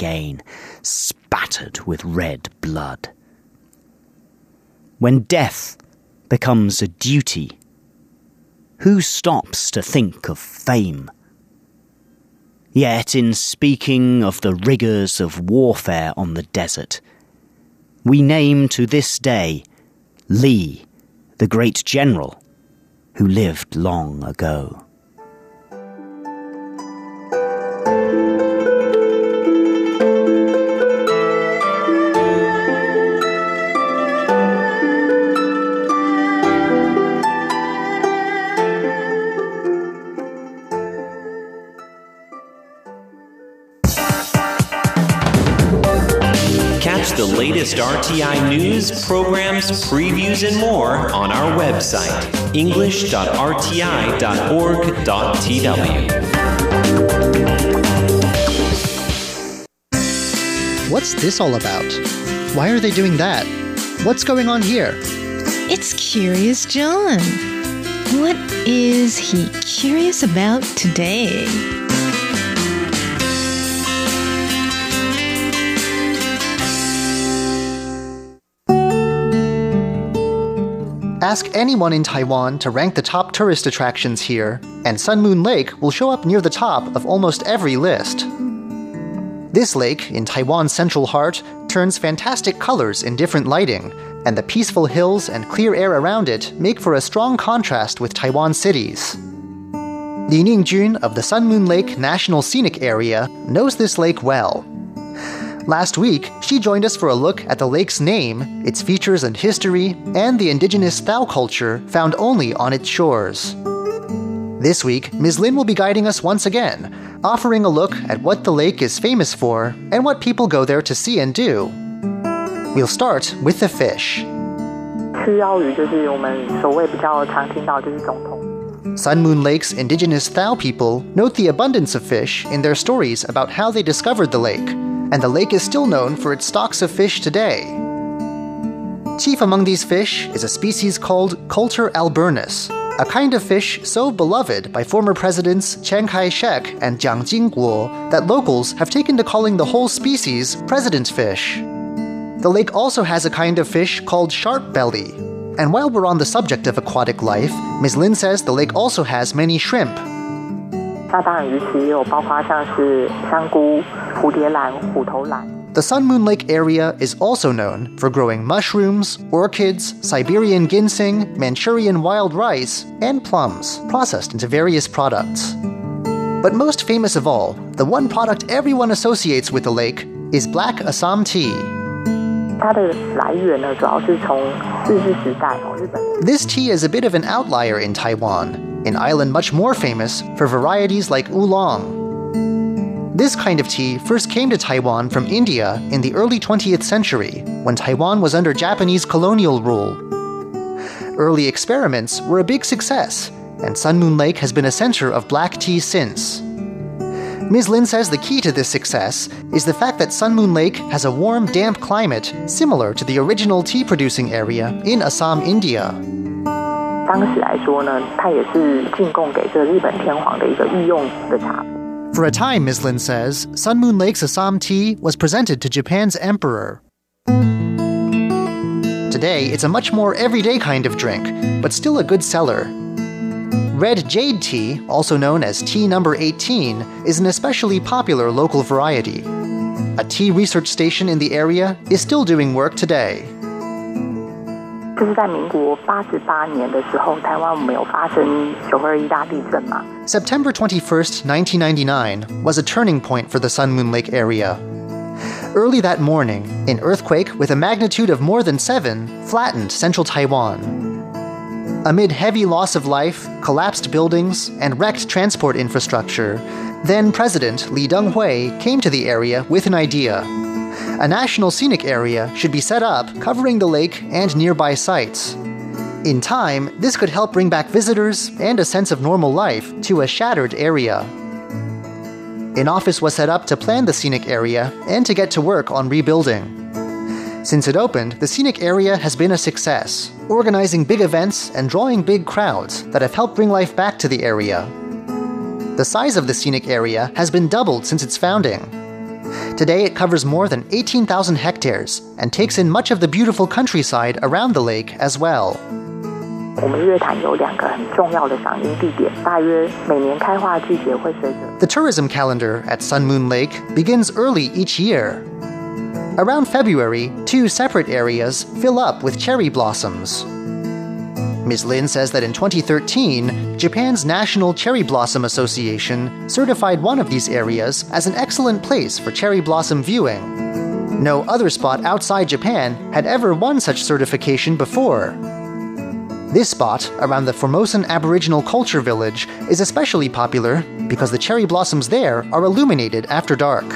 again, spattered with red blood. When death becomes a duty, who stops to think of fame? Yet, in speaking of the rigours of warfare on the desert, we name to this day Lee, the great general who lived long ago. Latest RTI news, programs, previews, and more on our website, english.rti.org.tw. What's this all about? Why are they doing that? What's going on here? It's Curious John. What is he curious about today? Ask anyone in Taiwan to rank the top tourist attractions here, and Sun Moon Lake will show up near the top of almost every list. This lake, in Taiwan's central heart, turns fantastic colors in different lighting, and the peaceful hills and clear air around it make for a strong contrast with Taiwan cities. Lin Ningjun of the Sun Moon Lake National Scenic Area knows this lake well Last week, she joined us for a look at the lake's name, its features and history, and the indigenous Thao culture found only on its shores. This week, Ms. Lin will be guiding us once again, offering a look at what the lake is famous for and what people go there to see and do. We'll start with the fish. Sun Moon Lake's indigenous Thao people note the abundance of fish in their stories about how they discovered the lake and the lake is still known for its stocks of fish today. Chief among these fish is a species called Culter alburnus, a kind of fish so beloved by former presidents Chiang Kai shek and Jiang Jingguo that locals have taken to calling the whole species president fish. The lake also has a kind of fish called sharp belly. And while we're on the subject of aquatic life, Ms. Lin says the lake also has many shrimp, 那当然鱼池也有包括像是香菇、蝴蝶兰、虎头兰。The Sun Moon Lake area is also known for growing mushrooms, orchids, Siberian ginseng, Manchurian wild rice, and plums, processed into various products. But most famous of all, the one product everyone associates with the lake is black Assam tea. This tea is a bit of an outlier in Taiwan an island much more famous for varieties like oolong. This kind of tea first came to Taiwan from India in the early 20th century, when Taiwan was under Japanese colonial rule. Early experiments were a big success, and Sun Moon Lake has been a center of black tea since. Ms. Lin says the key to this success is the fact that Sun Moon Lake has a warm, damp climate similar to the original tea producing area in Assam, India. 当时来说呢，它也是进贡给这日本天皇的一个御用的茶。For a time, Ms. Lin says, Sun Moon Lake's Assam tea was presented to Japan's emperor. Today, it's a much more everyday kind of drink, but still a good seller. Red Jade tea, also known as tea number 18, is an especially popular local variety. A tea research station in the area is still doing work today. 就是在民国八十八年的时候，台湾我们有发生九二一大地震嘛。September 21st, 1999 was a turning point for the Sun Moon Lake area. Early that morning, an earthquake with a magnitude of more than 7 flattened central Taiwan. Amid heavy loss of life, collapsed buildings, and wrecked transport infrastructure, then President Lee Teng-hui came to the area with an idea a national scenic area should be set up covering the lake and nearby sites. In time, this could help bring back visitors and a sense of normal life to a shattered area. An office was set up to plan the scenic area and to get to work on rebuilding. Since it opened, the scenic area has been a success, organizing big events and drawing big crowds that have helped bring life back to the area. The size of the scenic area has been doubled since its founding, Today, it covers more than 18,000 hectares and takes in much of the beautiful countryside around the lake as well. 我们月潭有两个很重要的赏樱地点，大约每年开花季节会随着。The tourism calendar at Sun Moon Lake begins early each year. Around February, two separate areas fill up with cherry blossoms. Ms. Lin says that in 2013, Japan's National Cherry Blossom Association certified one of these areas as an excellent place for cherry blossom viewing. No other spot outside Japan had ever won such certification before. This spot, around the Formosan Aboriginal Culture Village, is especially popular because the cherry blossoms there are illuminated after dark.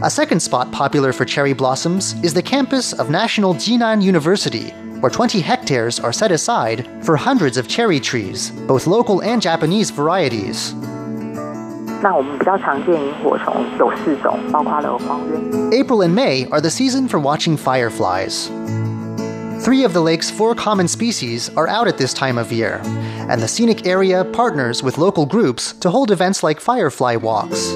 A second spot popular for cherry blossoms is the campus of National Jinan University, where 20 hectares are set aside for hundreds of cherry trees, both local and Japanese varieties. April and May are the season for watching fireflies. Three of the lake's four common species are out at this time of year, and the scenic area partners with local groups to hold events like firefly walks.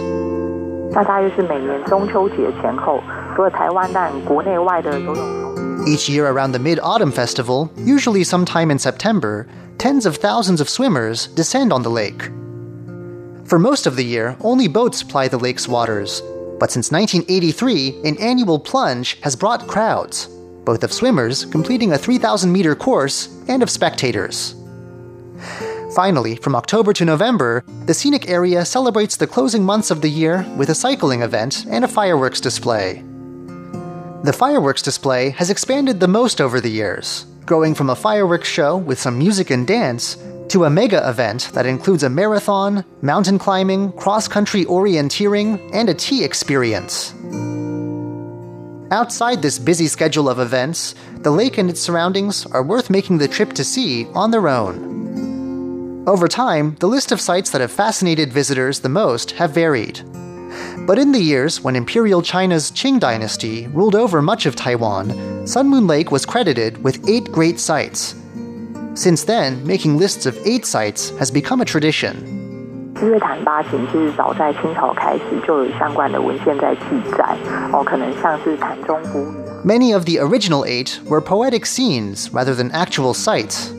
Each year around the Mid Autumn Festival, usually sometime in September, tens of thousands of swimmers descend on the lake. For most of the year, only boats ply the lake's waters. But since 1983, an annual plunge has brought crowds, both of swimmers completing a 3,000 meter course and of spectators. Finally, from October to November, the scenic area celebrates the closing months of the year with a cycling event and a fireworks display. The fireworks display has expanded the most over the years, growing from a fireworks show with some music and dance to a mega event that includes a marathon, mountain climbing, cross country orienteering, and a tea experience. Outside this busy schedule of events, the lake and its surroundings are worth making the trip to see on their own. Over time, the list of sites that have fascinated visitors the most have varied. But in the years when Imperial China's Qing dynasty ruled over much of Taiwan, Sun Moon Lake was credited with eight great sites, since then, making lists of eight sites has become a tradition. Many of the original eight were poetic scenes rather than actual sites.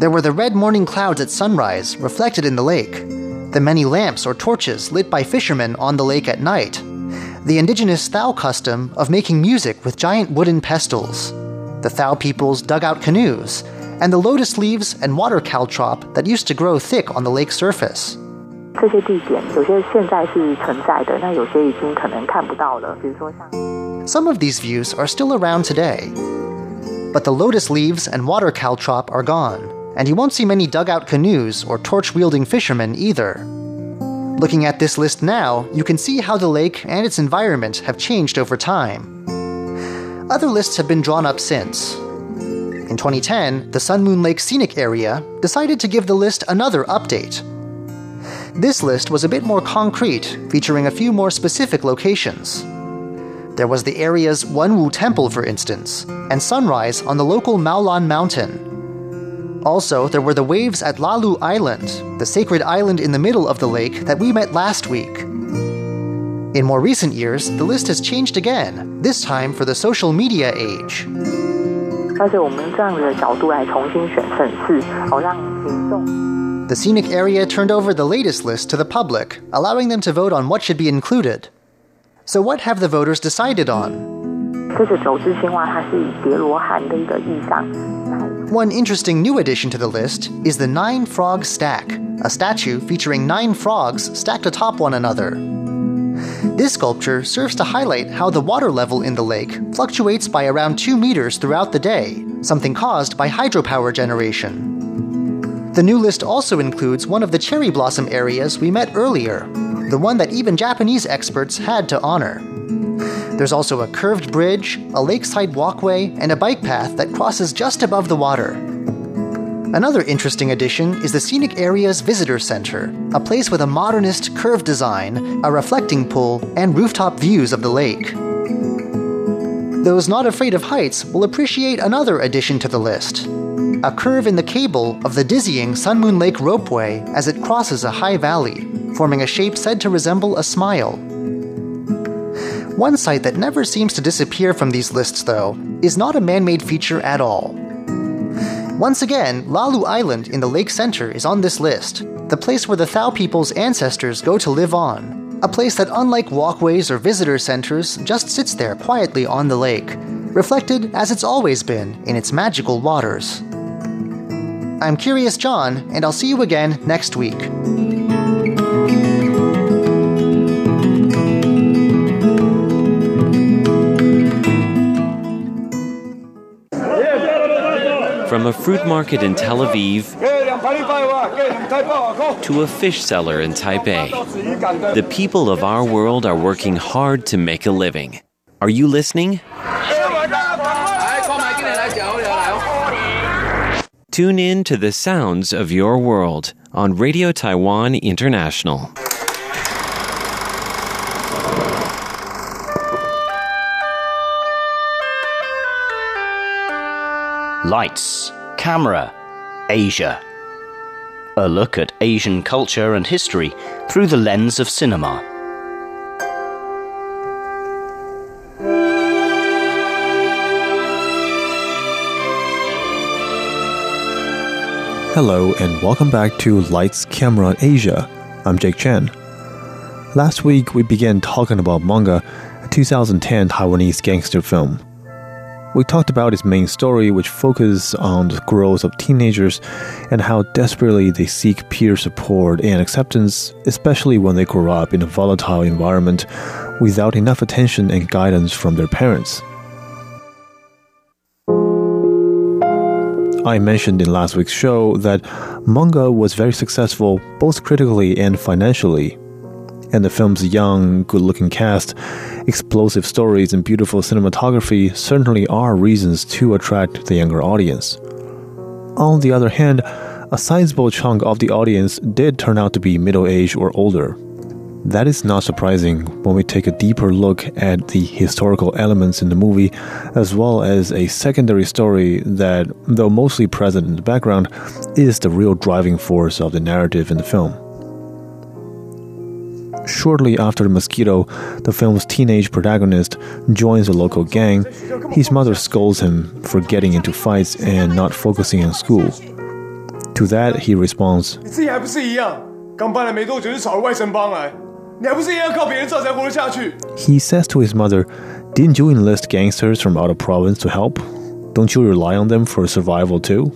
There were the red morning clouds at sunrise reflected in the lake, the many lamps or torches lit by fishermen on the lake at night, the indigenous Thao custom of making music with giant wooden pestles, the Thao people's dugout canoes, and the lotus leaves and water caltrop that used to grow thick on the lake surface. Some of these views are still around today. But the lotus leaves and water caltrop are gone, and you won't see many dugout canoes or torch wielding fishermen either. Looking at this list now, you can see how the lake and its environment have changed over time. Other lists have been drawn up since, in 2010, the Sun Moon Lake Scenic Area decided to give the list another update. This list was a bit more concrete, featuring a few more specific locations. There was the area's Wenwu Temple, for instance, and sunrise on the local Maolan Mountain. Also, there were the waves at Lalu Island, the sacred island in the middle of the lake that we met last week. In more recent years, the list has changed again, this time for the social media age. The scenic area turned over the latest list to the public, allowing them to vote on what should be included. So, what have the voters decided on? One interesting new addition to the list is the Nine Frog Stack, a statue featuring nine frogs stacked atop one another. This sculpture serves to highlight how the water level in the lake fluctuates by around 2 meters throughout the day, something caused by hydropower generation. The new list also includes one of the cherry blossom areas we met earlier, the one that even Japanese experts had to honor. There's also a curved bridge, a lakeside walkway, and a bike path that crosses just above the water. Another interesting addition is the scenic area's visitor center, a place with a modernist curved design, a reflecting pool, and rooftop views of the lake. Those not afraid of heights will appreciate another addition to the list a curve in the cable of the dizzying Sun Moon Lake ropeway as it crosses a high valley, forming a shape said to resemble a smile. One site that never seems to disappear from these lists, though, is not a man made feature at all. Once again, Lalu Island in the lake center is on this list, the place where the Thao people's ancestors go to live on. A place that, unlike walkways or visitor centers, just sits there quietly on the lake, reflected as it's always been in its magical waters. I'm Curious John, and I'll see you again next week. From a fruit market in Tel Aviv to a fish seller in Taipei, the people of our world are working hard to make a living. Are you listening? Tune in to the sounds of your world on Radio Taiwan International. Lights, camera, Asia. A look at Asian culture and history through the lens of cinema. Hello, and welcome back to Lights Camera Asia. I'm Jake Chen. Last week, we began talking about Monga, a 2010 Taiwanese gangster film. We talked about its main story, which focuses on the growth of teenagers and how desperately they seek peer support and acceptance, especially when they grow up in a volatile environment without enough attention and guidance from their parents. I mentioned in last week's show that Monga was very successful both critically and financially. And the film's young, good looking cast, explosive stories, and beautiful cinematography certainly are reasons to attract the younger audience. On the other hand, a sizable chunk of the audience did turn out to be middle aged or older. That is not surprising when we take a deeper look at the historical elements in the movie, as well as a secondary story that, though mostly present in the background, is the real driving force of the narrative in the film. Shortly after Mosquito, the film's teenage protagonist, joins a local gang, his mother scolds him for getting into fights and not focusing on school. To that, he responds, 你自己还不是一样？刚搬来没多久就炒了外省帮来，你还不是一样靠别人赚才活得下去？ He says to his mother, Didn't you enlist gangsters from out of province to help? Don't you rely on them for survival too?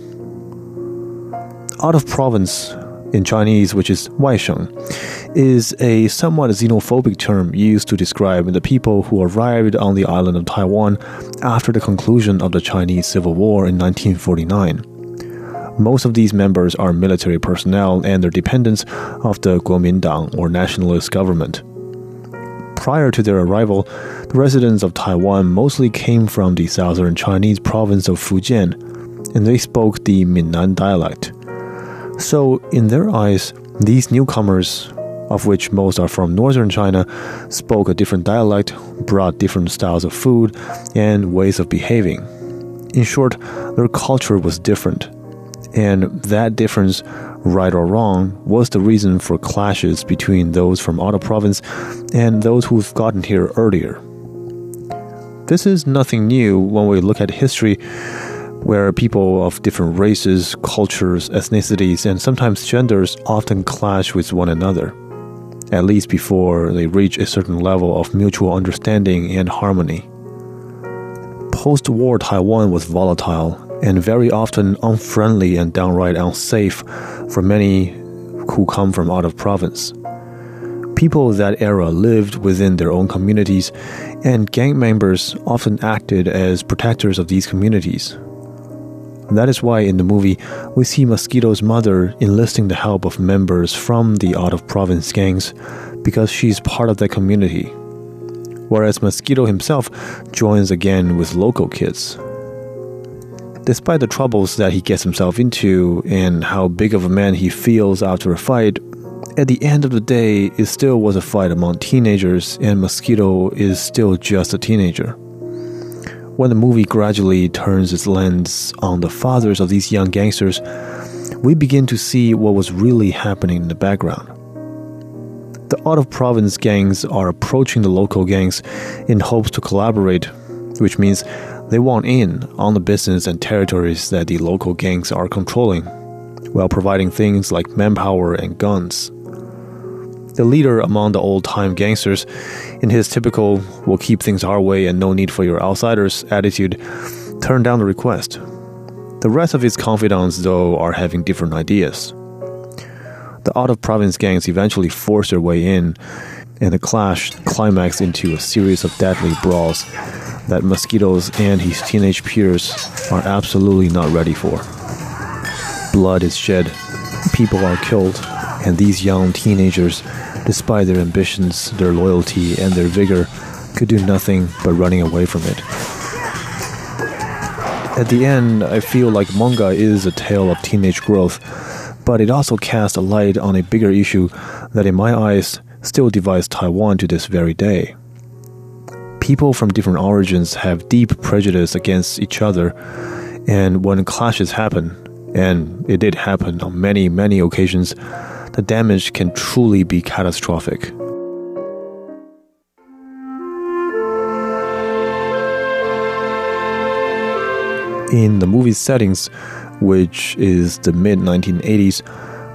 Out of province, in Chinese, which is 外省, is a somewhat xenophobic term used to describe the people who arrived on the island of Taiwan after the conclusion of the Chinese Civil War in 1949. Most of these members are military personnel and their dependents of the Kuomintang or nationalist government. Prior to their arrival, the residents of Taiwan mostly came from the southern Chinese province of Fujian, and they spoke the Minnan dialect. So, in their eyes, these newcomers, of which most are from northern China, spoke a different dialect, brought different styles of food, and ways of behaving. In short, their culture was different. And that difference, right or wrong, was the reason for clashes between those from of province and those who've gotten here earlier. This is nothing new when we look at history where people of different races, cultures, ethnicities, and sometimes genders often clash with one another, at least before they reach a certain level of mutual understanding and harmony. Post war Taiwan was volatile and very often unfriendly and downright unsafe for many who come from out of province. People of that era lived within their own communities, and gang members often acted as protectors of these communities. That is why in the movie we see Mosquito's mother enlisting the help of members from the out of province gangs because she's part of that community. Whereas Mosquito himself joins again with local kids. Despite the troubles that he gets himself into and how big of a man he feels after a fight, at the end of the day, it still was a fight among teenagers, and Mosquito is still just a teenager. When the movie gradually turns its lens on the fathers of these young gangsters, we begin to see what was really happening in the background. The out of province gangs are approaching the local gangs in hopes to collaborate, which means they want in on the business and territories that the local gangs are controlling, while providing things like manpower and guns. The leader among the old time gangsters, in his typical we'll keep things our way and no need for your outsiders attitude, turned down the request. The rest of his confidants, though, are having different ideas. The out of province gangs eventually force their way in, and the clash climaxed into a series of deadly brawls that Mosquitoes and his teenage peers are absolutely not ready for. Blood is shed, people are killed, and these young teenagers despite their ambitions, their loyalty, and their vigor, could do nothing but running away from it. At the end, I feel like Monga is a tale of teenage growth, but it also casts a light on a bigger issue that, in my eyes, still divides Taiwan to this very day. People from different origins have deep prejudice against each other, and when clashes happen, and it did happen on many, many occasions, the damage can truly be catastrophic. In the movie's settings, which is the mid 1980s,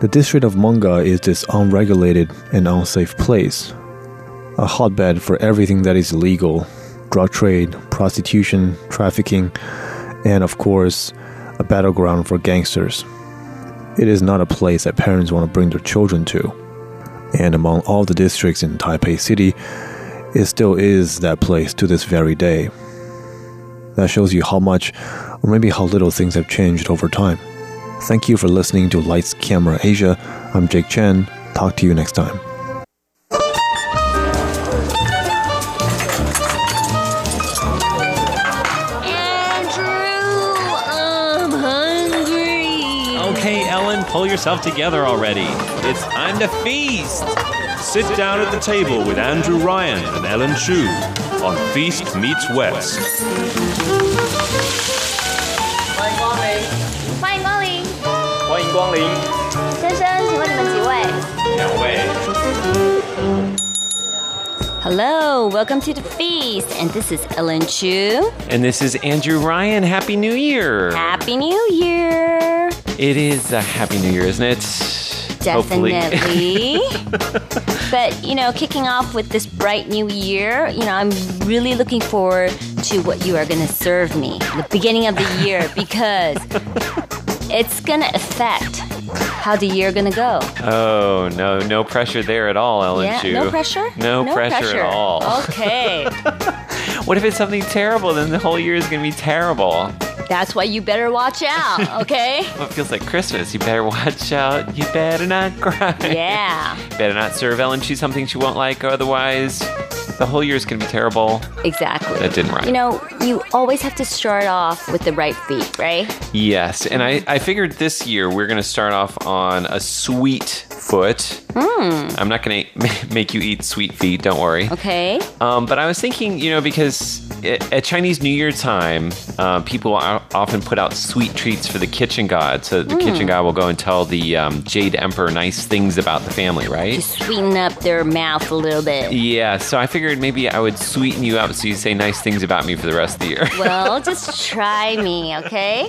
the district of Monga is this unregulated and unsafe place. A hotbed for everything that is illegal drug trade, prostitution, trafficking, and of course, a battleground for gangsters. It is not a place that parents want to bring their children to. And among all the districts in Taipei City, it still is that place to this very day. That shows you how much, or maybe how little things have changed over time. Thank you for listening to Lights Camera Asia. I'm Jake Chen. Talk to you next time. Okay, Ellen, pull yourself together already. It's time to feast. Sit down at the table with Andrew Ryan and Ellen Chu on Feast Meets West. 欢迎光临，欢迎光临，欢迎光临。先生，请问你们几位？两位。 Hello, welcome to the feast, and this is Ellen Chu. And this is Andrew Ryan. Happy New Year. Happy New Year! It is a Happy New Year, isn't it? Definitely. but, you know, kicking off with this bright new year, you know, I'm really looking forward to what you are going to serve me the beginning of the year because it's going to affect how the year going to go. Oh, no, no pressure there at all, Ellen yeah, Chu. no pressure? No, pressure, at all. Okay. What if it's something terrible? Then the whole year is going to be terrible. That's why you better watch out, okay? Well, it feels like Christmas. You better watch out. You better not cry. Yeah. Better not serve Ellen Chu something she won't like, otherwise, the whole year is going to be terrible. Exactly. That didn't rhyme. You know, you always have to start off with the right feet, right? Yes, and I, I figured this year we're going to start off on a sweet foot. I'm not going to make you eat sweet feet, don't worry. Okay. Um, but I was thinking, you know, because at Chinese New Year time, uh, people often put out sweet treats for the kitchen god. So the kitchen god will go and tell the um, Jade Emperor nice things about the family, right? To sweeten up their mouth a little bit. Yeah, so I figured maybe I would sweeten you up so you say nice things about me for the rest of the year. Well, just try me, okay?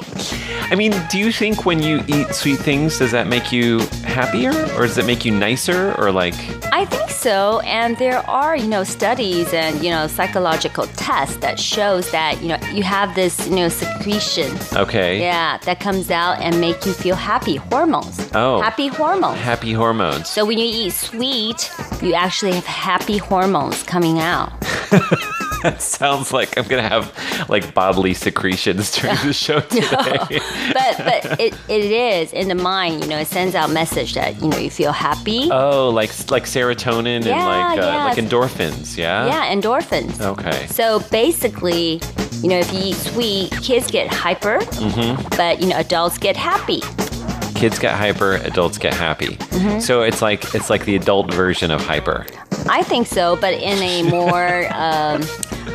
I mean, do you think when you eat sweet things, does that make you happier? Or does it make you nicer? Or like, I think so. And there are, you know, studies and, you know, psychological tests that shows that, you know, you have this, you know, secretion. okay, Yeah, that comes out and make you feel happy. Hormones. Oh. Happy hormones. happy hormones. So when you eat sweet, you actually have happy hormones coming out. That sounds like I'm gonna have like bodily secretions during the show today. but but it, it is in the mind, you know, it sends out message that, you know, you feel happy. oh, like like serotonin and like uh, yeah. like endorphins, yeah. yeah, endorphins. Okay. So basically, you know, if you eat sweet, kids get hyper, Mm-hmm. but you know, adults get happy. Kids get hyper, adults get happy. Mm-hmm. So it's like it's like the adult version of hyper. I think so, but in a more um,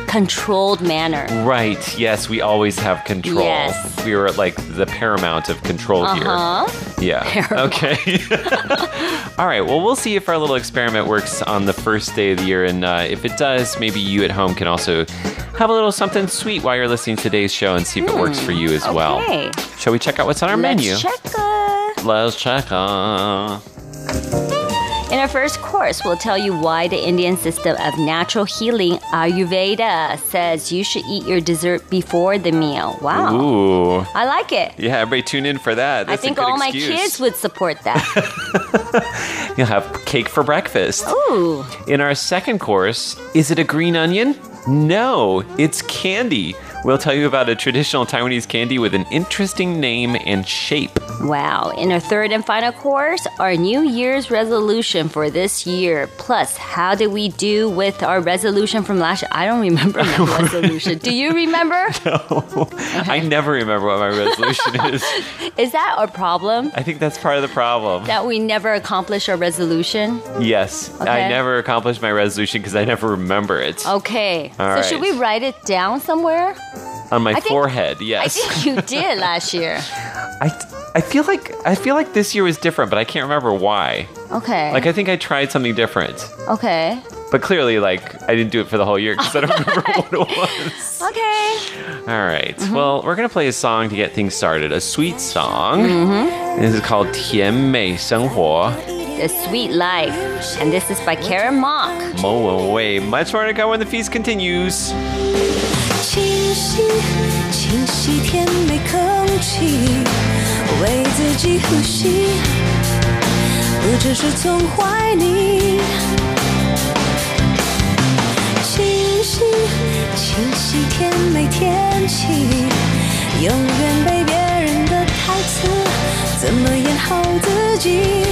controlled manner. Right. Yes, we always have control. Yes. We were like the paramount of control here. Uh here. huh. Yeah. Okay. All right. Well, we'll see if our little experiment works on the first day of the year. And uh, if it does, maybe you at home can also have a little something sweet while you're listening to today's show and see if it works for you as well. Okay. Shall we check out what's on our Let's menu? check. uh, Let's check. Uh, our first course, we'll tell you why the Indian system of natural healing, Ayurveda, says you should eat your dessert before the meal. Wow. ooh. I like it. Yeah, everybody tune in for that. I think all my kids would support that. You'll have cake for breakfast. Ooh. In our second course, is it a green onion? No, it's candy. We'll tell you about a traditional Taiwanese candy with an interesting name and shape. Wow. In our third and final course, our New Year's resolution for this year. Plus, how did we do with our resolution from last year? I don't remember my resolution. Do you remember? No, I never remember what my resolution is. Is that our problem? I think that's part of the problem. That we never accomplish our resolution? Yes, I never accomplished my resolution because I never remember it. Okay. All so should we write it down somewhere? on my I forehead. Think, yes, I think you did last year. I I feel like I feel like this year was different, but I can't remember why. Okay. Like I think I tried something different. Okay. But clearly, like I didn't do it for the whole year because I don't remember what it was. Okay. All right. mm-hmm. Well, we're gonna play a song to get things started. A sweet song. Mm-hmm. This is called 甜美生活. The Sweet Life, and this is by Karen Mok. Mo Wenwei. Much more to go when the feast continues. 清晰，清晰甜美空气，为自己呼吸，不只是从怀里。清晰，清晰甜美天气，永远被别人的台词，怎么演好自己？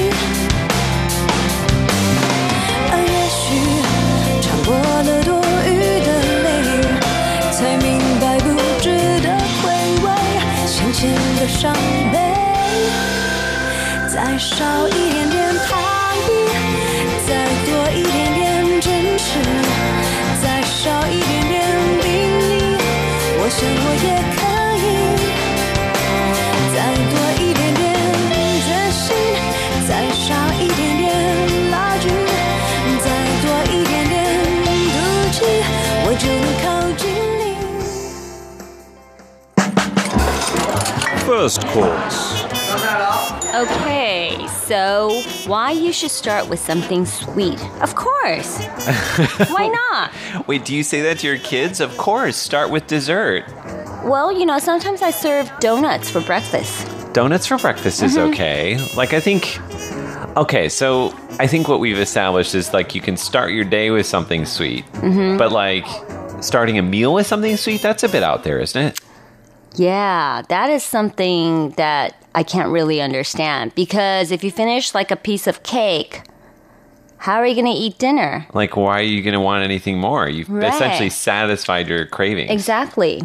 伤悲。再少一点点逃避，再多一点点真实，再少一点点定义，我想我也可 First course. Okay, so why you should start with something sweet? Of course. why not? Wait, do you say that to your kids? Of course. Start with dessert. Well, you know, sometimes I serve donuts for breakfast. Donuts for breakfast is Mm-hmm. okay. Like I think. Okay, so I think what we've established is like you can start your day with something sweet, Mm-hmm. but like starting a meal with something sweet, that's a bit out there, isn't it? Yeah, that is something that I can't really understand because if you finish like a piece of cake, how are you going to eat dinner? Like, why are you going to want anything more? You've Right. essentially satisfied your cravings. Exactly.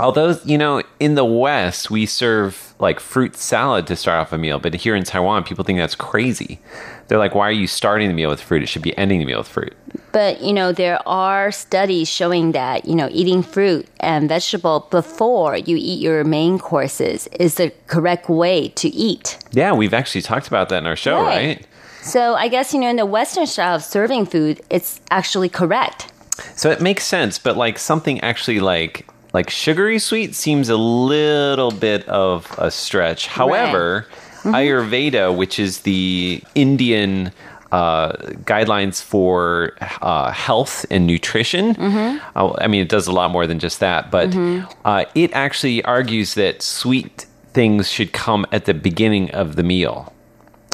Although, you know, in the West, we serve like fruit salad to start off a meal, but here in Taiwan, people think that's crazy. They're like, why are you starting the meal with fruit? It should be ending the meal with fruit. But, you know, there are studies showing that, you know, eating fruit and vegetable before you eat your main courses is the correct way to eat. Yeah, we've actually talked about that in our show, Right. right? So I guess, you know, in the Western style of serving food, it's actually correct. So it makes sense, but like something actually like like sugary sweet seems a little bit of a stretch. However, Ayurveda, which is the Indian uh, guidelines for uh, health and nutrition. uh, I mean, it does a lot more than just that, but uh, it actually argues that sweet things should come at the beginning of the meal.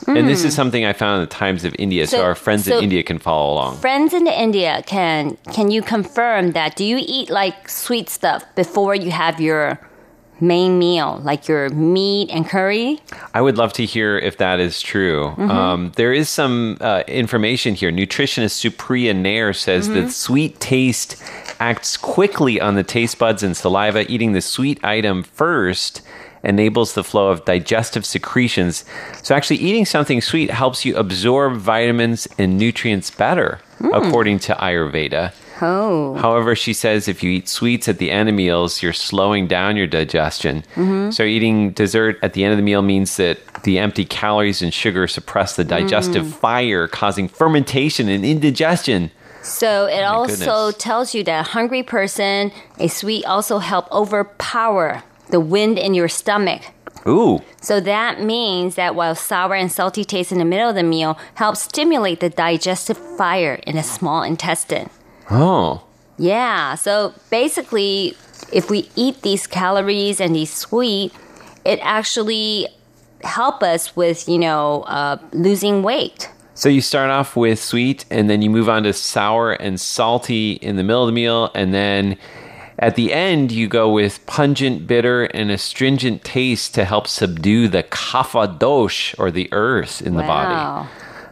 And this is something I found in the Times of India, so, So- our friends so- in India can follow along. Friends in India, can can you confirm that? Do you eat like sweet stuff before you have your main meal, like your meat and curry? I would love to hear if that is true. Um, there is some uh, information here. Nutritionist Supriya Nair says that sweet taste acts quickly on the taste buds and saliva. Eating the sweet item first enables the flow of digestive secretions. So, actually, eating something sweet helps you absorb vitamins and nutrients better, according to Ayurveda. Oh. However, she says if you eat sweets at the end of meals, you're slowing down your digestion. Hmm. So, eating dessert at the end of the meal means that the empty calories and sugar suppress the digestive fire, causing fermentation and indigestion. So it also goodness. tells you that a hungry person, a sweet also help overpower the wind in your stomach. Ooh, So that means that while sour and salty taste in the middle of the meal helps stimulate the digestive fire in the small intestine. oh, Yeah, so basically, if we eat these calories and these sweet, it actually help us with you know uh, losing weight. So you start off with sweet, and then you move on to sour and salty in the middle of the meal, and then at the end you go with pungent, bitter, and astringent taste to help subdue the kapha dosh or the earth in the body. Wow.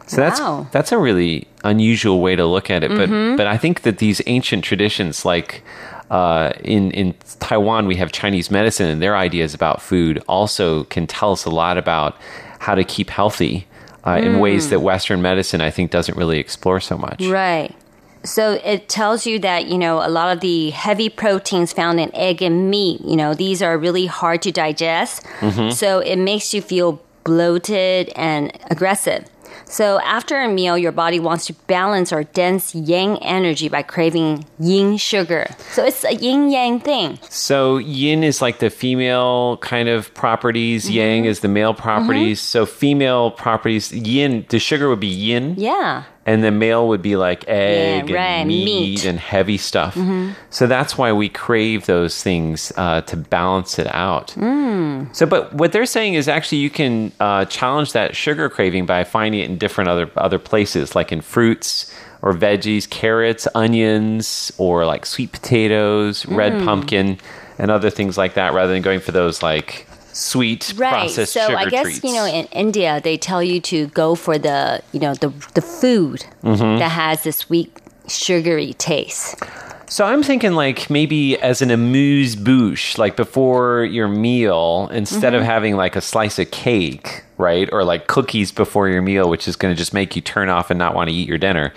So that's Wow. that's a really unusual way to look at it, but but I think that these ancient traditions, like uh, in in Taiwan, we have Chinese medicine, and their ideas about food also can tell us a lot about how to keep healthy uh, in ways that Western medicine, I think, doesn't really explore so much. Right. So it tells you that, you know, a lot of the heavy proteins found in egg and meat, you know, these are really hard to digest. Mm-hmm. So it makes you feel bloated and aggressive. So after a meal, your body wants to balance our dense yang energy by craving yin sugar. So it's a yin yang thing. So yin is like the female kind of properties, mm-hmm. yang is the male properties. Mm-hmm. So female properties, yin, the sugar would be yin. Yeah. And the male would be like egg right, and meat, meat. and heavy stuff. So that's why we crave those things uh, to balance it out. So, but what they're saying is actually you can uh, challenge that sugar craving by finding it in different other other places, like in fruits or veggies, carrots, onions, or like sweet potatoes, red pumpkin, and other things like that, rather than going for those like sweet Right. processed So sugar I guess treats. you know in India they tell you to go for the you know the the food Mm-hmm. that has the sweet sugary taste. So I'm thinking like maybe as an amuse bouche, like before your meal, instead of having like a slice of cake, right? Or like cookies before your meal, which is going to just make you turn off and not want to eat your dinner.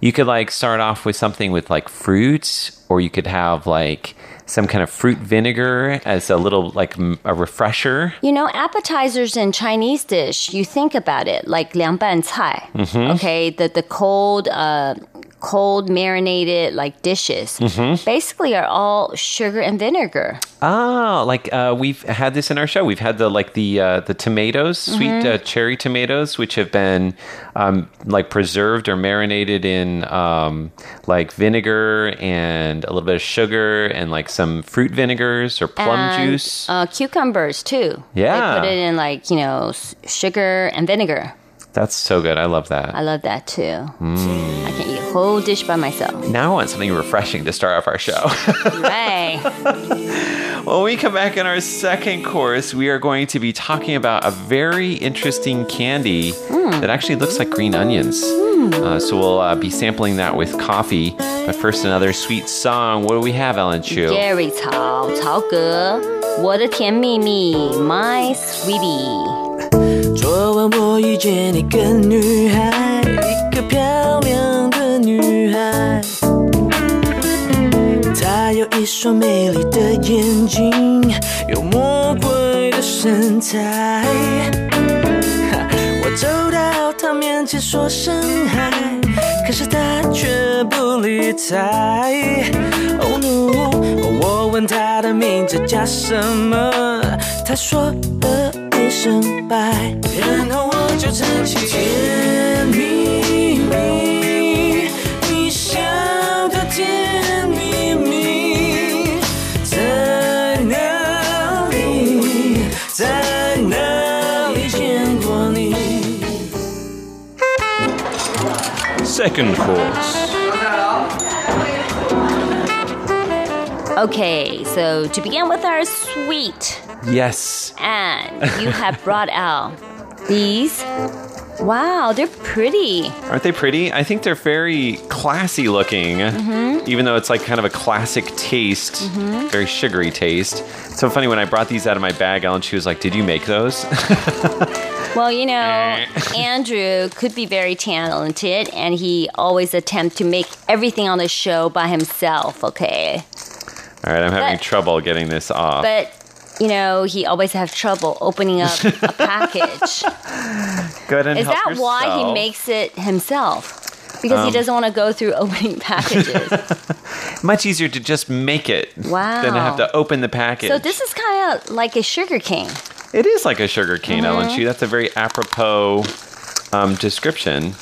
You could like start off with something with like fruits, or you could have like some kind of fruit vinegar as a little like a refresher. You know, appetizers in Chinese dish, you think about it like liang ban cai. Mm-hmm. Okay, the the cold uh, cold marinated like dishes Mm-hmm. basically are all sugar and vinegar. Ah, like uh, we've had this in our show. We've had the like the uh, the tomatoes, sweet uh, cherry tomatoes, which have been um, like preserved or marinated in um, like vinegar and a little bit of sugar and like some fruit vinegars or plum and, juice. Uh, cucumbers too. Yeah. They put it in like, you know, sugar and vinegar. That's so good. I love that. I love that too. Mm. I can eat a whole dish by myself. now I want something refreshing to start off our show. right. When we come back in our second course, we are going to be talking about a very interesting candy that actually looks like green onions. Uh, so we'll uh, be sampling that with coffee. But first, another sweet song. What do we have, Ellen Chu? Gary 曹曹格，我的甜蜜蜜，My Sweetie。 遇见一个女孩，一个漂亮的女孩。她有一双美丽的眼睛，有魔鬼的身材。我走到她面前说声嗨，可是她却不理睬。Oh no！我问她的名字叫什么，她说了一声拜，然后 就唱起甜蜜蜜，你笑的甜蜜蜜，在哪里，在哪里见过你？ Second course. Okay, so to begin with our sweet, Yes. and you have brought out these Wow, they're pretty. Aren't they pretty? I think they're very classy looking, Mm-hmm. even though it's like kind of a classic taste, very sugary taste. It's so funny when I brought these out of my bag, Ellen, she was like, Did you make those? Well, you know, Andrew could be very talented and he always attempt to make everything on the show by himself, okay? All right, I'm having But- trouble getting this off. But you know, he always has trouble opening up a package. Go ahead and Is help that why he makes it himself? Because he Um, doesn't want to go through opening packages. Much easier to just make it Wow. than to have to open the package. so this is kind of like a sugar cane. It is like a sugar cane, Ellen Mhm. Chu. That's a very apropos um, description.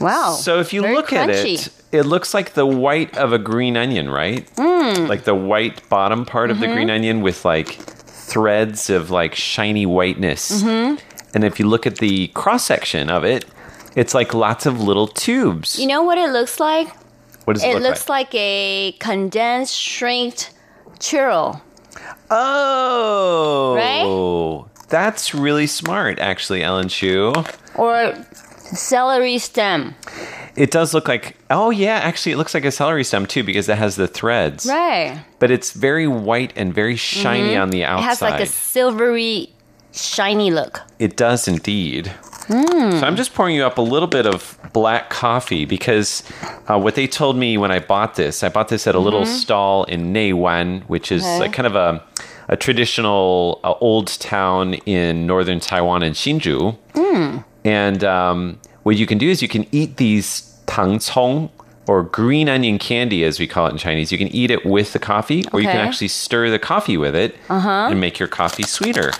Wow. So if you look at it, it looks like the white of a green onion, right? Mm. Like the white bottom part of the green onion with like threads of like shiny whiteness. Mhm. And if you look at the cross section of it, it's like lots of little tubes. You know what it looks like? What does it, look looks like? a condensed, shrinked churro. Oh, Right? That's really smart, actually, Ellen Chu. or celery stem. It does look like. Oh yeah, actually, it looks like a celery stem too because it has the threads. Right. But it's very white and very shiny Mhm. on the outside. It has like a silvery, shiny look. It does indeed. Mm. So I'm just pouring you up a little bit of black coffee because uh, what they told me when I bought this, I bought this at a little Mhm. stall in Neiwan, which is Okay. like kind of a, a traditional uh, old town in northern Taiwan in Hsinchu. Mm. And um, what you can do is you can eat these tang cong or green onion candy, as we call it in Chinese. You can eat it with the coffee, or you can actually stir the coffee with it Uh-huh. and make your coffee sweeter.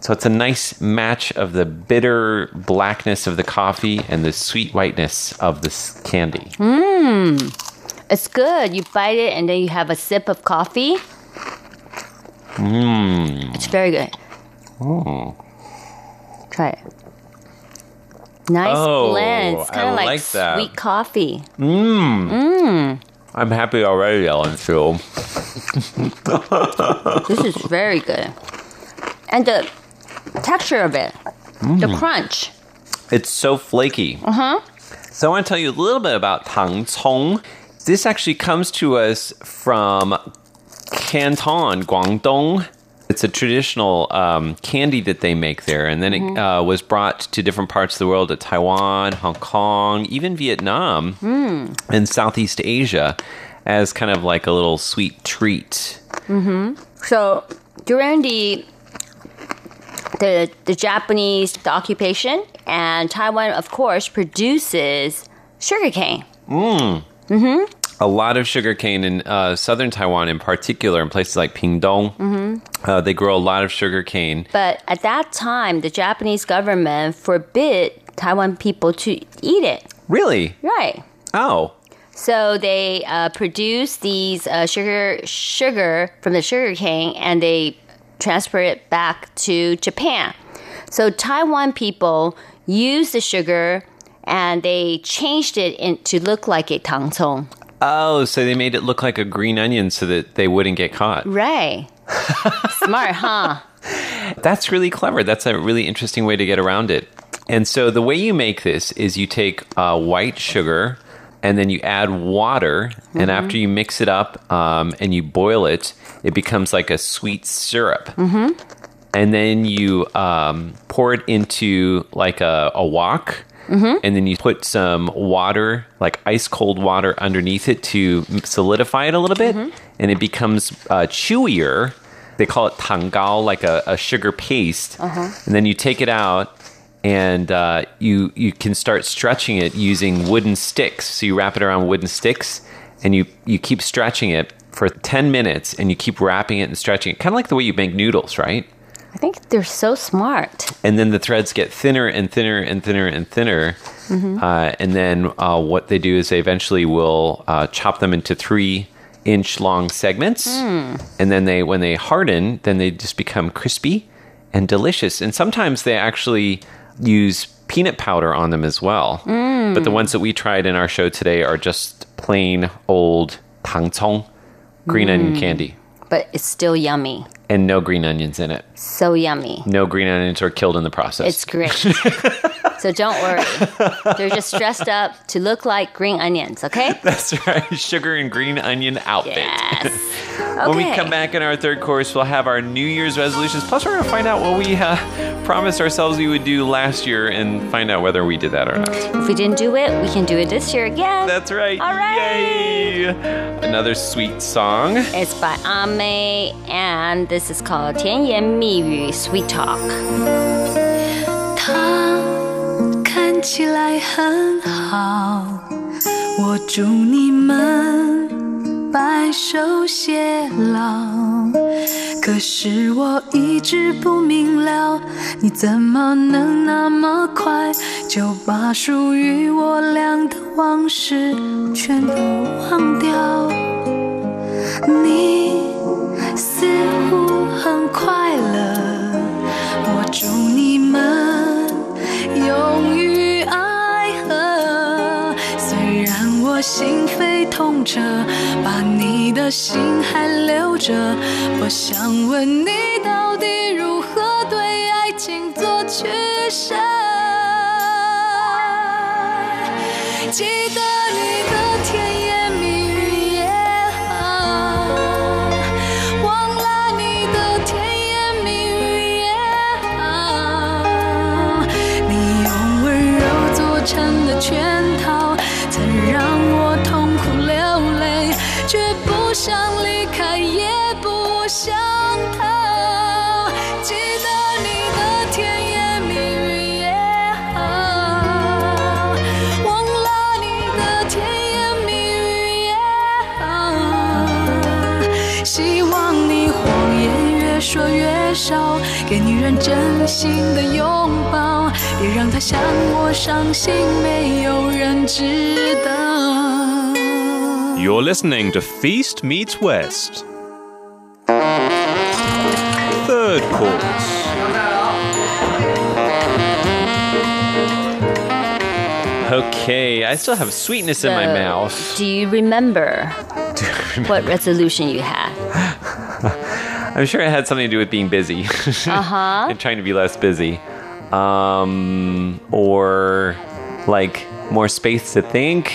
So it's a nice match of the bitter blackness of the coffee and the sweet whiteness of this candy. Mmm. It's good. You bite it and then you have a sip of coffee. Mmm. It's very good. Oh. Try it. Nice Oh, blend. It's kind of like, like that. sweet coffee. Mmm. Mmm. I'm happy already, Ellen Phil. This is very good. And the texture of it, the Mm. crunch. It's so flaky. Uh huh. So I want to tell you a little bit about tang cong. This actually comes to us from Canton, Guangdong. It's a traditional um, candy that they make there, and then Mhm. it uh, was brought to different parts of the world, to Taiwan, Hong Kong, even Vietnam, Mm. and Southeast Asia, as kind of like a little sweet treat. Mm-hmm. So during the the the Japanese occupation and Taiwan, of course, produces sugarcane. Mm. Mm-hmm. A lot of sugarcane in uh, southern Taiwan, in particular, in places like Pingtung. Mm-hmm. Uh, they grow a lot of sugarcane. But at that time, the Japanese government forbid Taiwan people to eat it. Really? Right. Oh. So they uh, produce these uh, sugar sugar from the sugar cane and they transfer it back to Japan. So Taiwan people use the sugar and they changed it in, to look like a tangcong. Oh, so they made it look like a green onion so that they wouldn't get caught. Right. Smart, huh? That's really clever. That's a really interesting way to get around it. And so the way you make this is you take uh, white sugar and then you add water. And Mhm. after you mix it up um, and you boil it, it becomes like a sweet syrup. Mm-hmm. And then you um, pour it into like a, a wok. Mm-hmm. And then you put some water, like ice cold water, underneath it to solidify it a little bit. And it becomes uh, chewier. They call it tangao, like a, a sugar paste. Uh-huh. And then you take it out and uh, you, you can start stretching it using wooden sticks. So you wrap it around wooden sticks and you, you keep stretching it for 10 minutes and you keep wrapping it and stretching it. Kind of like the way you make noodles, right? I think they're so smart. and then the threads get thinner and thinner and thinner and thinner. Mhm. Uh, and then uh, what they do is they eventually will uh, chop them into three inch long segments. Mm. And then they, when they harden, then they just become crispy and delicious. And sometimes they actually use peanut powder on them as well. Mm. But the ones that we tried in our show today are just plain old tangcong, green onion Mm. candy, But it's still yummy. and no green onions in it. So yummy. No green onions are killed in the process. It's great. So don't worry. They're just dressed up to look like green onions, okay? That's right. Sugar and green onion outfit. Yes. When we Okay. come back in our third course, we'll have our New Year's resolutions. Plus, we're going to find out what we uh, promised ourselves we would do last year and find out whether we did that or not. If we didn't do it, we can do it this year again. That's right. All right. Yay! Another sweet song. It's by Ame, and this is called 甜言蜜语 Sweet Talk. 他看起来很好，我祝你们 白首偕老。可是我一直不明了，你怎么能那么快就把属于我俩的往事全都忘掉？你似乎很快乐。我祝你们心扉痛着，把你的心还留着，我想问你到底如何对爱情做取舍？记得你的甜 人真心的拥抱，别让她像我伤心，没有人知道。 You're listening to Feast Meets West. Third course. Okay, I still have sweetness in my So, mouth. Do you remember what resolution you had? I'm sure it had something to do with being busy. Uh-huh. and trying to be less busy. Um, or like more space to think.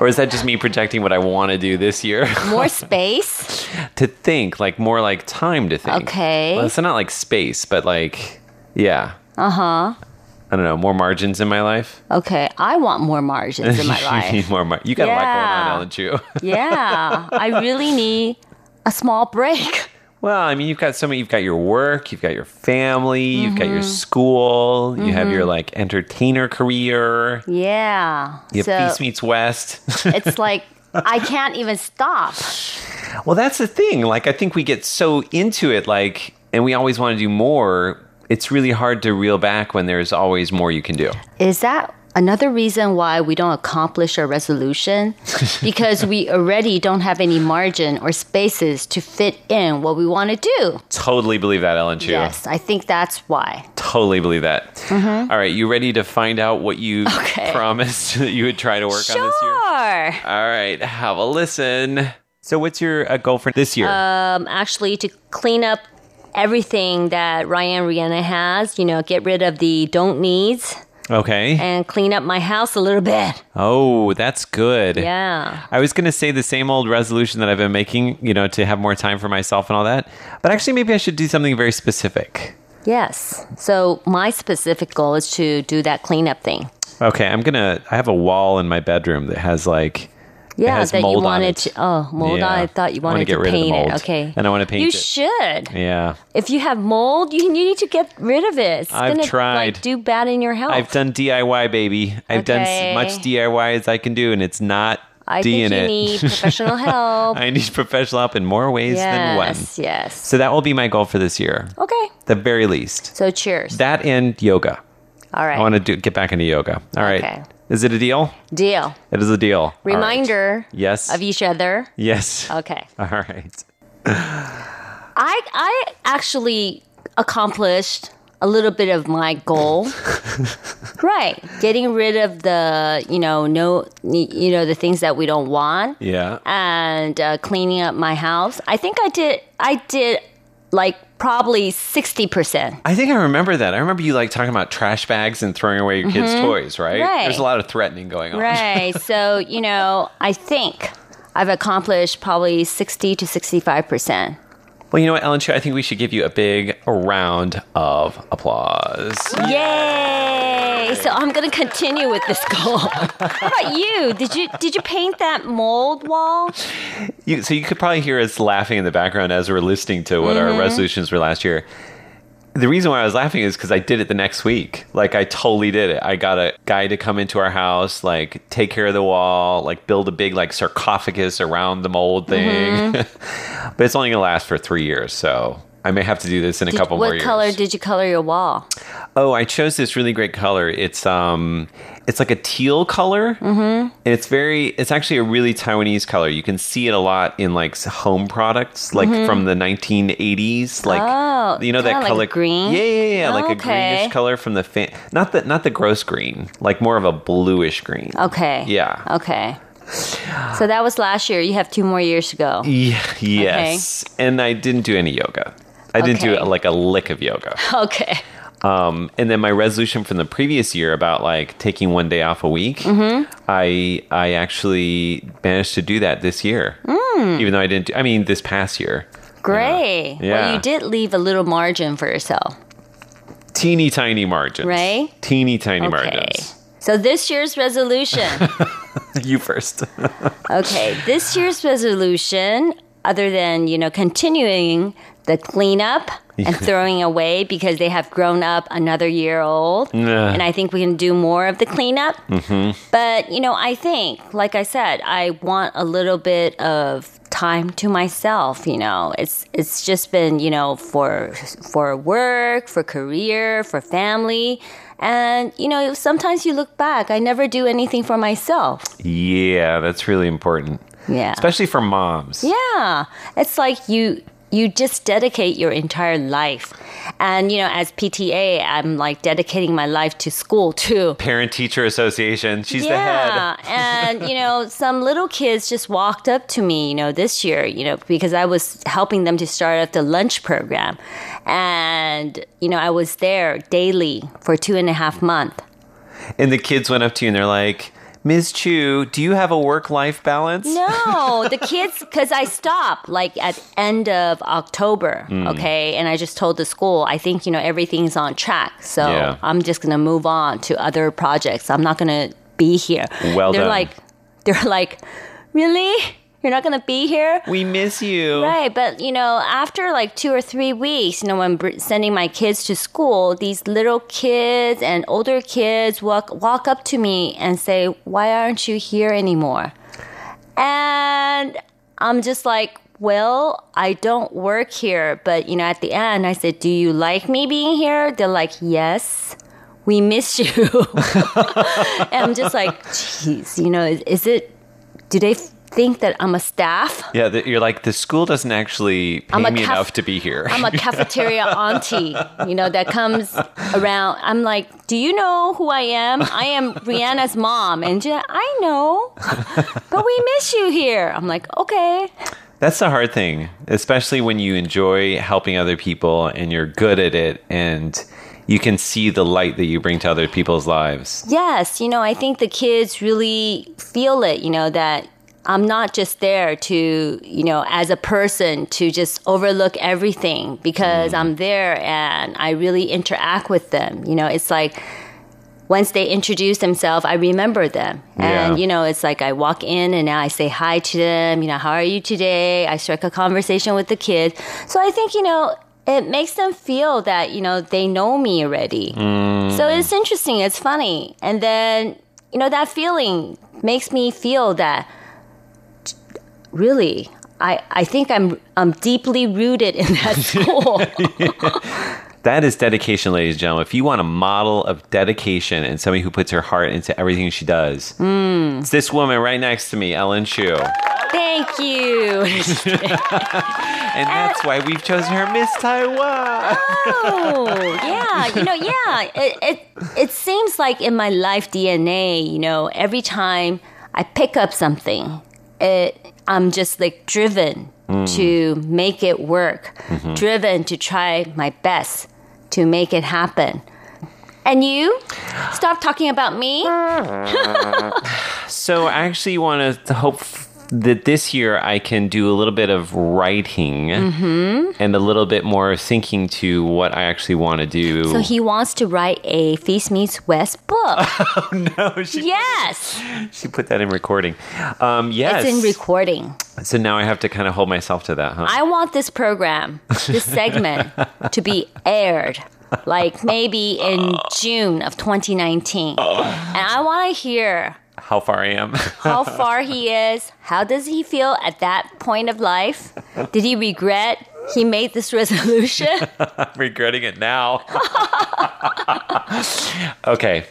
Or is that just me projecting what I want to do this year? More space? to think, like more like time to think. Okay. Well, it's not like space, but like, yeah. Uh huh. I don't know, more margins in my life. Okay, I want more margins in my you life. need more mar- You got a lot going on, Yeah. Ellen Chu. yeah, I really need a small break. Well, I mean, you've got so many. You've got your work, you've got your family, you've got your Mhm. school, you have your Mhm. like entertainer career. Yeah. You have so Feast Meets West. it's like I can't even stop. well, that's the thing. Like, I think we get so into it, like, and we always want to do more. It's really hard to reel back when there's always more you can do. Is that another reason why we don't accomplish our resolution? because we already don't have any margin or spaces to fit in what we want to do. Totally believe that, Ellen Chu. Yes, I think that's why. Totally believe that. Mhm. All right, you ready to find out what you promised that you would try to work on this year? Sure. All right, have a listen. So, what's your uh, goal for this year? Um, actually, to clean up everything that Ryan Rihanna has, you know, get rid of the don't needs okay. and clean up my house a little bit. Oh, that's good. Yeah. I was going to say the same old resolution that I've been making, you know, to have more time for myself and all that. But actually, maybe I should do something very specific. Yes. So my specific goal is to do that cleanup thing. Okay, I'm going to, I have a wall in my bedroom that has like, Yeah, that you wanted it. to. Oh, mold Yeah. on. I thought you wanted get to rid of the paint it. Okay. And I wanna paint You it. should. Yeah. If you have mold, you, you need to get rid of it. It's I've gonna tried. Like, do bad in your health. I've done DIY, baby. I've done Okay. as much DIY as I can do, and it's not I D think in you it. need professional help. I need professional help in more ways than one. yes, yes. So that will be my goal for this year, Okay. the very least. So cheers. That and yoga. All right. I want to do get back into yoga. All right. Is it a deal? Deal. It is a deal. All right. Reminder Yes. of each other. Yes. Okay. All right. I I actually accomplished a little bit of my goal. right. Getting rid of the, you know, no you know, the things that we don't want Yeah. and uh, cleaning up my house. I think I did I did like probably 60%. I think I remember that. I remember you like talking about trash bags and throwing away your kids' Mhm. toys, right? Right. There's a lot of threatening going on. Right. so, you know, I think I've accomplished probably 60 to 65%. Well, you know what, Ellen Chu, I think we should give you a big round of applause. Yay! So I'm going to continue with this goal. How about you? Did you did you paint that mold wall? You, so you could probably hear us laughing in the background as we're listening to what our Mhm. resolutions were last year. The reason why I was laughing is because I did it the next week. Like I totally did it. I got a guy to come into our house, like take care of the wall, like build a big like sarcophagus around the mold thing. Mm-hmm. but it's only gonna last for three years, so I may have to do this in a couple what more years. What color did you color your wall? Oh, I chose this really great color. It's um, it's like a teal color, Mm-hmm. and it's very. It's actually a really Taiwanese color. You can see it a lot in like home products, like Mhm. from the 1980s. Like Oh, you know that kinda like color, green? Yeah, yeah, yeah, like a Okay. greenish color from the fa- not the not the gross green, like more of a bluish green. Okay. Yeah. Okay. So that was last year. You have two more years to go. Yeah, yes, and I didn't do any yoga. I didn't do like a lick of yoga. Okay. Um, and then my resolution from the previous year about like taking one day off a week, Mhm. I I actually managed to do that this year. Mm. Even though I didn't, do, I mean, this past year, Great. Yeah. Well, you did leave a little margin for yourself, teeny tiny margins, right? Teeny tiny Okay. margins. So this year's resolution. you first. okay, this year's resolution, other than, you know, continuing the cleanup and throwing away because they have grown up another year old. Nah. And I think we can do more of the cleanup. hmm But, you know, I think, like I said, I want a little bit of time to myself, you know. It's it's just been, you know, for for work, for career, for family. And, you know, sometimes you look back, I never do anything for myself. Yeah, that's really important, Yeah. especially for moms. Yeah. It's like you you just dedicate your entire life. And you know, as PTA, I'm like dedicating my life to school too. Parent Teacher Association. She's the head. and you know, some little kids just walked up to me, you know, this year, you know, because I was helping them to start up the lunch program, and you know, I was there daily for two and a half months. And the kids went up to you and they're like, Ms. Chu, do you have a work life balance? No, the kids, because I stopped like at end of October, Mm. okay, and I just told the school I think you know everything's on track, so Yeah. I'm just gonna move on to other projects. I'm not gonna be here. Well they're done. like, they're like, really? You're not gonna be here? We miss you. Right, but you know, after like two or three weeks, you know, when br- sending my kids to school, these little kids and older kids walk walk up to me and say, "Why aren't you here anymore?" And I'm just like, "Well, I don't work here, but you know, at the end, I said, "Do you like me being here?" They're like, "Yes." We miss you. and I'm just like, Jeez, you know, is, is it, do they think that I'm a staff? Yeah, that you're like, the school doesn't actually pay I'm me caf- enough to be here. I'm a cafeteria auntie, you know, that comes around. I'm like, do you know who I am? I am Rihanna's mom. And I know, but we miss you here. I'm like, okay. That's the hard thing, especially when you enjoy helping other people and you're good at it and you can see the light that you bring to other people's lives. Yes, you know, I think the kids really feel it, you know, that I'm not just there to, you know, as a person to just overlook everything because mm. I'm there and I really interact with them. You know, it's like once they introduce themselves, I remember them. And, Yeah. you know, it's like I walk in and now I say hi to them, you know, how are you today? I strike a conversation with the kids. So I think, you know, it makes them feel that, you know, they know me already. Mm. So it's interesting, it's funny. And then, you know, that feeling makes me feel that really I, I think I'm I'm deeply rooted in that school. That is dedication, ladies and gentlemen. If you want a model of dedication and somebody who puts her heart into everything she does, Mm. it's this woman right next to me, Ellen Chu. Thank you. And that's why we've chosen her Miss Taiwan. oh, yeah. You know, yeah. It, it it seems like in my life DNA, you know, every time I pick up something, it I'm just like driven mm. to make it work, mm-hmm. driven to try my best to make it happen. And you? Stop talking about me. So I actually want to hope that this year I can do a little bit of writing Mm-hmm. and a little bit more thinking to what I actually want to do. So he wants to write a Feast Meets West book. Oh, no, she, yes, she put that in recording. Um, yes. it's in recording. so now I have to kind of hold myself to that, huh? I want this program, this segment, to be aired like maybe in June of 2019. And I want to hear How far I am. how far he is. How does he feel at that point of life? Did he regret he made this resolution? I'm regretting it now. okay.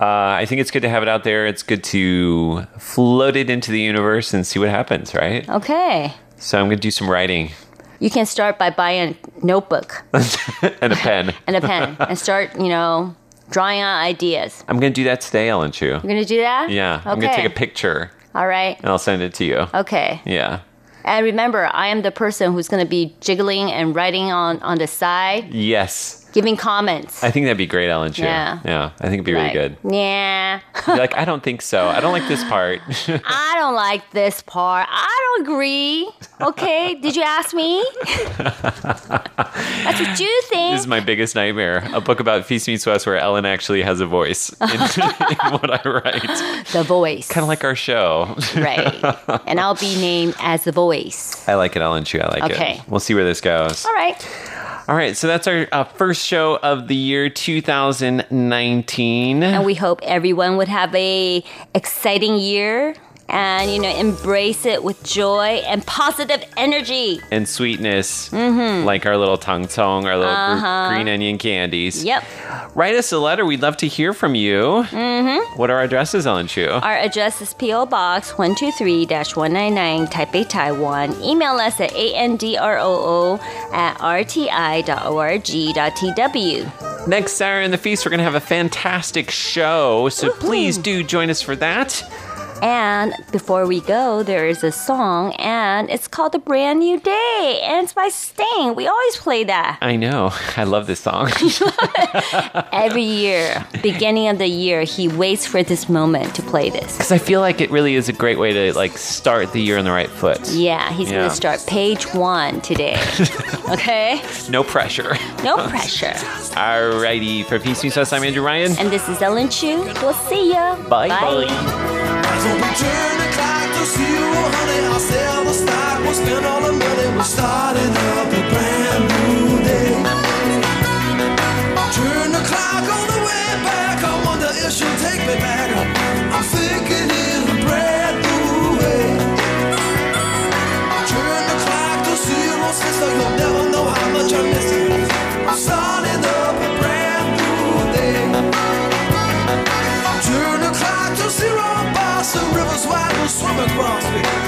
Uh, I think it's good to have it out there. It's good to float it into the universe and see what happens, right? Okay. So I'm going to do some writing You can start by buying a notebook and a pen. and a pen and start, you know, drawing out ideas. I'm going to do that today, Ellen Chu. You're going to do that? Yeah. I'm going to take a picture All right. and I'll send it to you. Okay. Yeah. And remember, I am the person who's going to be jiggling and writing on, on the side, Yes. Giving comments. I think that'd be great, Ellen Chu. Yeah. Yeah. I think it'd be really Like, good. Yeah. You're like, I don't think so. I don't like this part. I don't like this part. I don't agree. Okay, did you ask me? That's what you think. This is my biggest nightmare. A book about Feast Meets West where Ellen actually has a voice in, in what I write. the voice. Kind of like our show. Right. And I'll be named as the voice. I like it, Ellen Chu. I like Okay. it. Okay. We'll see where this goes. All right. All right, so that's our uh, first show of the year 2019. And we hope everyone would have a exciting year and you know embrace it with joy and positive energy. and sweetness, like our little tang cong, our little Mm-hmm. Uh-huh. green onion candies. Yep. Write us a letter. We'd love to hear from you. Mm-hmm. What are our addresses, Ellen Chu? Our address is P.O. Box 123-199 Taipei, Taiwan. Email us at androo at rti.org.tw. Next Saturday in the Feast, we're going to have a fantastic show, so please do join us for that. And before we go, there is a song, and it's called A Brand New Day, and it's by Sting. We always play that I know. I love this song. every year. Beginning of the year, he waits for this moment to play this. Because I feel like it really is a great way to like start the year on the right foot. Yeah, he's Yeah. gonna start page one today. okay? No pressure. No pressure. Alrighty, for Peace West, I'm Andrew Ryan. And this is Ellen Chu. We'll see ya. Bye bye. So we turn the clock to zero, honey. I'll sell the stock. We'll spend all the money. We're starting up a brand new day. Turn the clock on the way back. I wonder if she'll take me back. We'll